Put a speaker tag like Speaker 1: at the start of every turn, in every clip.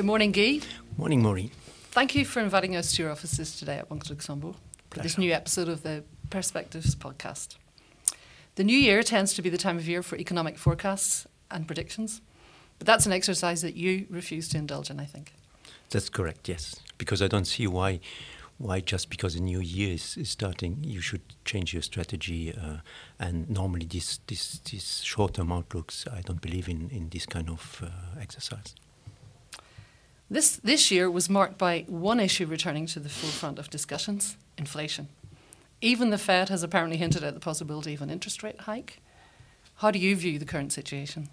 Speaker 1: Good morning, Guy.
Speaker 2: Morning, Maureen.
Speaker 1: Thank you for inviting us to your offices today at Banque Luxembourg for this new episode of the Perspectives podcast. The new year tends to be the time of year for economic forecasts and predictions, but that's an exercise that you refuse to indulge in, I think.
Speaker 2: That's correct, yes. Because I don't see why, why just because a new year is, is starting, you should change your strategy. Uh, and normally, this, this, this short term outlooks, I don't believe in, in this kind of uh, exercise.
Speaker 1: This, this year was marked by one issue returning to the forefront of discussions inflation. Even the Fed has apparently hinted at the possibility of an interest rate hike. How do you view the current situation?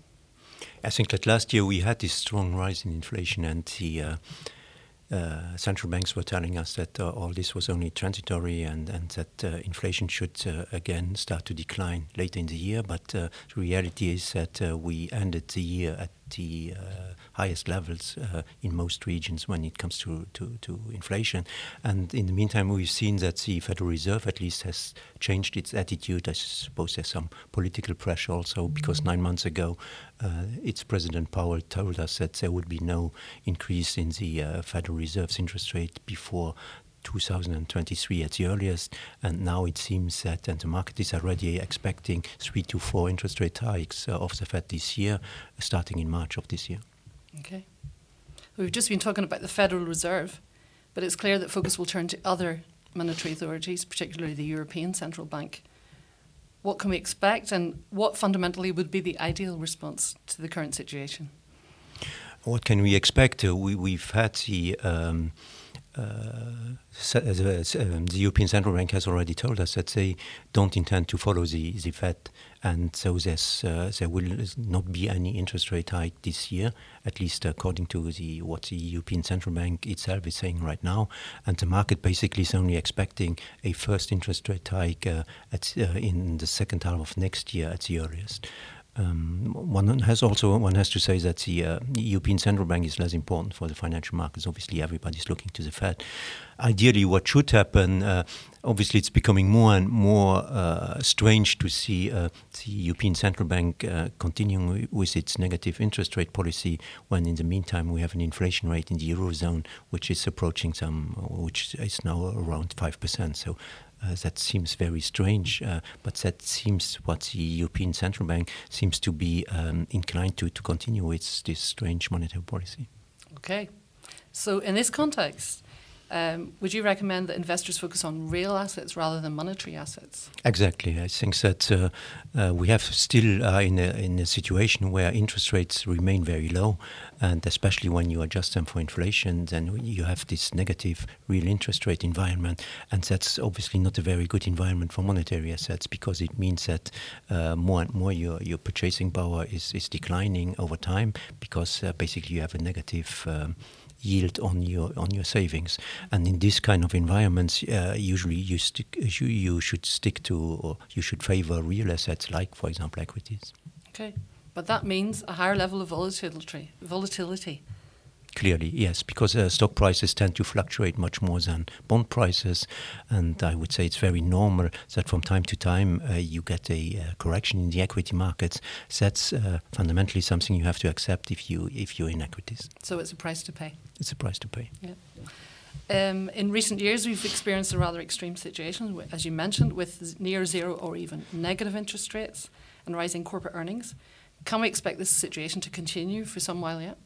Speaker 2: I think that last year we had this strong rise in inflation, and the uh, uh, central banks were telling us that uh, all this was only transitory and, and that uh, inflation should uh, again start to decline later in the year. But uh, the reality is that we ended the year at the uh, highest levels uh, in most regions when it comes to, to, to, inflation. And in the meantime, we've seen that the Federal Reserve at least has changed its attitude. I suppose there's some political pressure also mm-hmm. because nine months ago, uh, its President Powell told us that there would be no increase in the Federal Reserve's interest rate before 2023 at the earliest, and now it seems that and the market is already expecting three to four interest rate hikes uh, of the Fed this year, starting in March of this year.
Speaker 1: Okay. We've just been talking about the Federal Reserve, but it's clear that focus will turn to other monetary authorities, particularly the European Central Bank. What can we expect, and what fundamentally would be the ideal response to the current situation?
Speaker 2: What can we expect? Uh, we, we've had the um, the, um, the, European Central Bank has already told us that they don't intend to follow the, the Fed, and so uh, there will not be any interest rate hike this year, at least according to the, what the European Central Bank itself is saying right now. And the market basically is only expecting a first interest rate hike uh, at, uh, in the second half of next year at the earliest. Um, one has also one has to say that the uh, European Central Bank is less important for the financial markets. Obviously, everybody's looking to the Fed. Ideally, what should happen? Uh, obviously, it's becoming more and more uh, strange to see uh, the European Central Bank uh, continuing with its negative interest rate policy when, in the meantime, we have an inflation rate in the eurozone which is approaching some, which is now around five percent. So uh, that seems very strange, uh, but that seems what the European Central Bank seems to be um, inclined to, to continue its this strange monetary policy.
Speaker 1: Okay. So, in this context, um, would you recommend that investors focus on real assets rather than monetary assets?
Speaker 2: Exactly. I think that uh, uh, we have still uh, in, a, in a situation where interest rates remain very low, and especially when you adjust them for inflation, then you have this negative real interest rate environment, and that's obviously not a very good environment for monetary assets because it means that uh, more and more your, your purchasing power is, is declining over time because uh, basically you have a negative. Um, yield on your on your savings. And in this kind of environments, uh, usually you stick you, you should stick to or you should favor real assets like, for example, equities.
Speaker 1: Okay, but that means a higher level of volatility. Volatility
Speaker 2: clearly, yes, because uh, stock prices tend to fluctuate much more than bond prices, and I would say it's very normal that from time to time uh, you get a uh, correction in the equity markets. That's uh, fundamentally something you have to accept if you if you're in equities.
Speaker 1: So it's a price to pay.
Speaker 2: It's a price to pay.
Speaker 1: Yeah. Um, in recent years, we've experienced a rather extreme situation, as you mentioned, with near zero or even negative interest rates and rising corporate earnings. Can we expect this situation to continue for some while yet?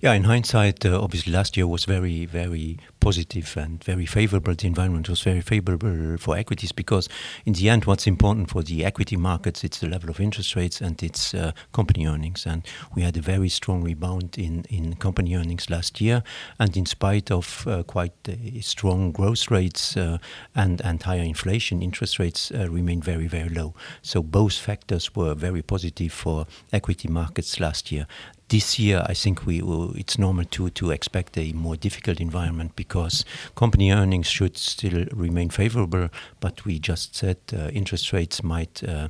Speaker 2: Yeah, in hindsight, uh, obviously last year was very, very positive and very favorable. The environment was very favorable for equities because, in the end, what's important for the equity markets it's the level of interest rates and its uh, company earnings. And we had a very strong rebound in, in company earnings last year. And in spite of uh, quite strong growth rates uh, and and higher inflation, interest rates uh, remained very, very low. So both factors were very positive for equity markets last year this year, I think we will, it's normal to to expect a more difficult environment because company earnings should still remain favorable, but we just said uh, interest rates might. Uh,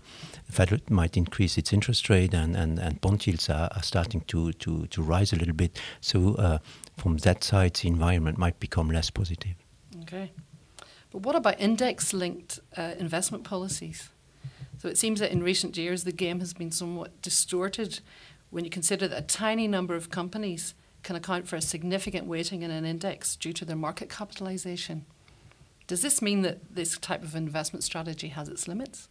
Speaker 2: Federal might increase its interest rate and, and, and bond yields are, are starting to, to, to rise a little bit. So, uh, from that side, the environment might become less positive.
Speaker 1: Okay. But what about index linked uh, investment policies? So, it seems that in recent years the game has been somewhat distorted when you consider that a tiny number of companies can account for a significant weighting in an index due to their market capitalization. Does this mean that this type of investment strategy has its limits?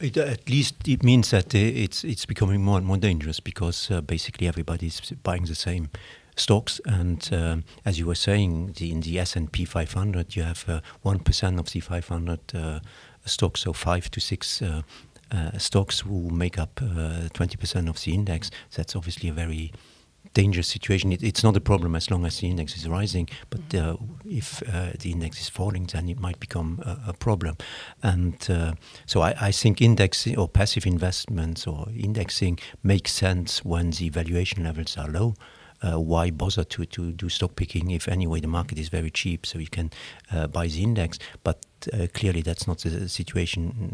Speaker 2: It, at least it means that uh, it's it's becoming more and more dangerous because uh, basically everybody's buying the same stocks, and uh, as you were saying, the, in the S and P 500, you have uh, one of the 500 uh, stocks, so five to six. Uh, stocks who make up 20% of the index. That's obviously a very dangerous situation. It, it's not a problem as long as the index is rising, but mm-hmm. uh, if uh, the index is falling, then it might become a, a problem. And uh, so I, I, think indexing or passive investments or indexing makes sense when the valuation levels are low. Uh, why bother to, to do stock picking if anyway the market is very cheap so you can uh, buy the index but uh, clearly that's not the situation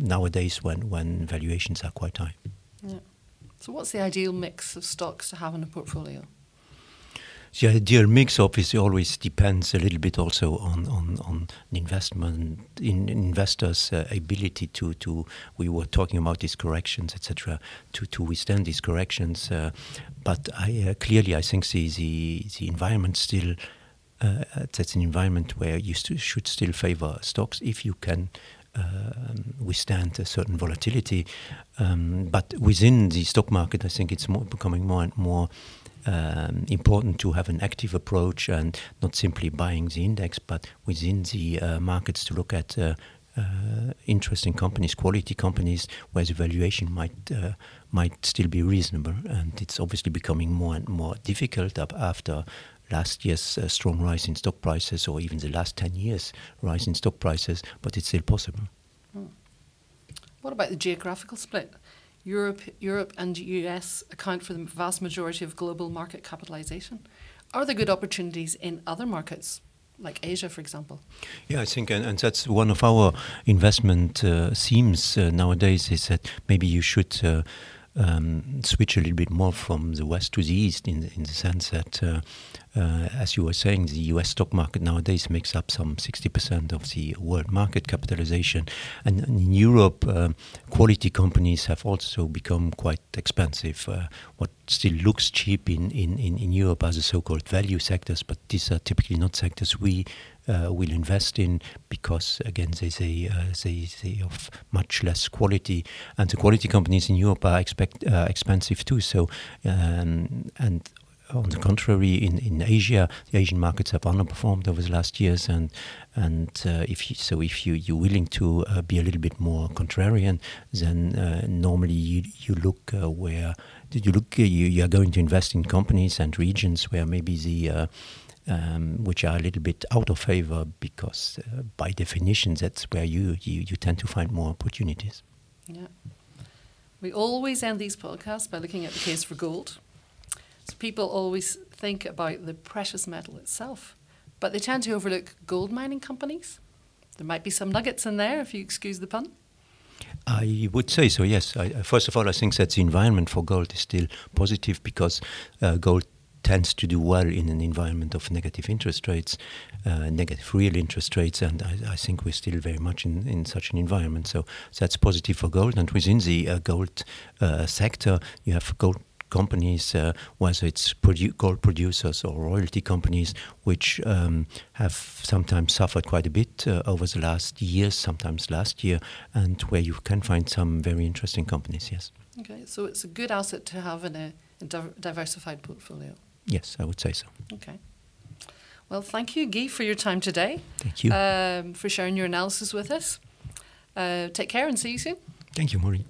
Speaker 2: nowadays when, when valuations are quite high
Speaker 1: yeah. So, what's the ideal mix of stocks to have in a portfolio?
Speaker 2: The ideal mix obviously always depends a little bit also on on, on investment in investors' uh, ability to to we were talking about these corrections etc. to to withstand these corrections. Uh, but I uh, clearly I think the the, the environment still. Uh, that's an environment where you st should still favor stocks if you can um, withstand a certain volatility. Um, but within the stock market, I think it's more, becoming more and more um, important to have an active approach and not simply buying the index, but within the uh, markets to look at uh, uh, interesting companies, quality companies, where the valuation might uh, might still be reasonable. And it's obviously becoming more and more difficult after last year's uh, strong rise in stock prices or even the last 10 years rise in stock prices, but it's still possible. Hmm.
Speaker 1: What about the geographical split? Europe, Europe and US account for the vast majority of global market capitalization. Are there good opportunities in other markets, like Asia, for example?
Speaker 2: Yeah, I think, and, and that's one of our investment uh, themes uh, nowadays is that maybe you should uh, um, switch a little bit more from the west to the east in, in the sense that, uh, uh, as you were saying, the US stock market nowadays makes up some 60% of the world market capitalization. And, in Europe, uh, quality companies have also become quite expensive. Uh, what still looks cheap in, in, in, in Europe are the so called value sectors, but these are typically not sectors we will invest in because again they say uh, they they of much less quality. And the quality companies in Europe are expect uh, expensive too. So um, and on the contrary, in, in Asia, the Asian markets have underperformed over the last years, and and uh, if you, so, if you you're willing to uh, be a little bit more contrarian, then uh, normally you you look uh, where you look you you are going to invest in companies and regions where maybe the um, which are a little bit out of favor because, uh, by definition, that's where you, you, you tend to find more opportunities.
Speaker 1: Yeah. We always end these podcasts by looking at the case for gold. So people always think about the precious metal itself, but they tend to overlook gold mining companies. There might be some nuggets in there, if you excuse the pun.
Speaker 2: I would say so, yes. I, first of all, I think that the environment for gold is still positive because uh, gold tends to do well in an environment of negative interest rates, uh, negative real interest rates, and I, I, think we're still very much in, in such an environment. So that's positive for gold. And within the uh, gold uh, sector, you have gold companies, uh, whether it's produ- gold producers or royalty companies, which um, have sometimes suffered quite a bit uh, over the last years, sometimes last year, and where you can find some very interesting companies, yes.
Speaker 1: Okay, so it's a good asset to have in a, a diversified portfolio.
Speaker 2: Yes, I would say so.
Speaker 1: Okay. Well, thank you, Guy, for your time today.
Speaker 2: Thank you.
Speaker 1: Um, for sharing your analysis with us. Uh, take care and see you soon.
Speaker 2: Thank you, Maureen.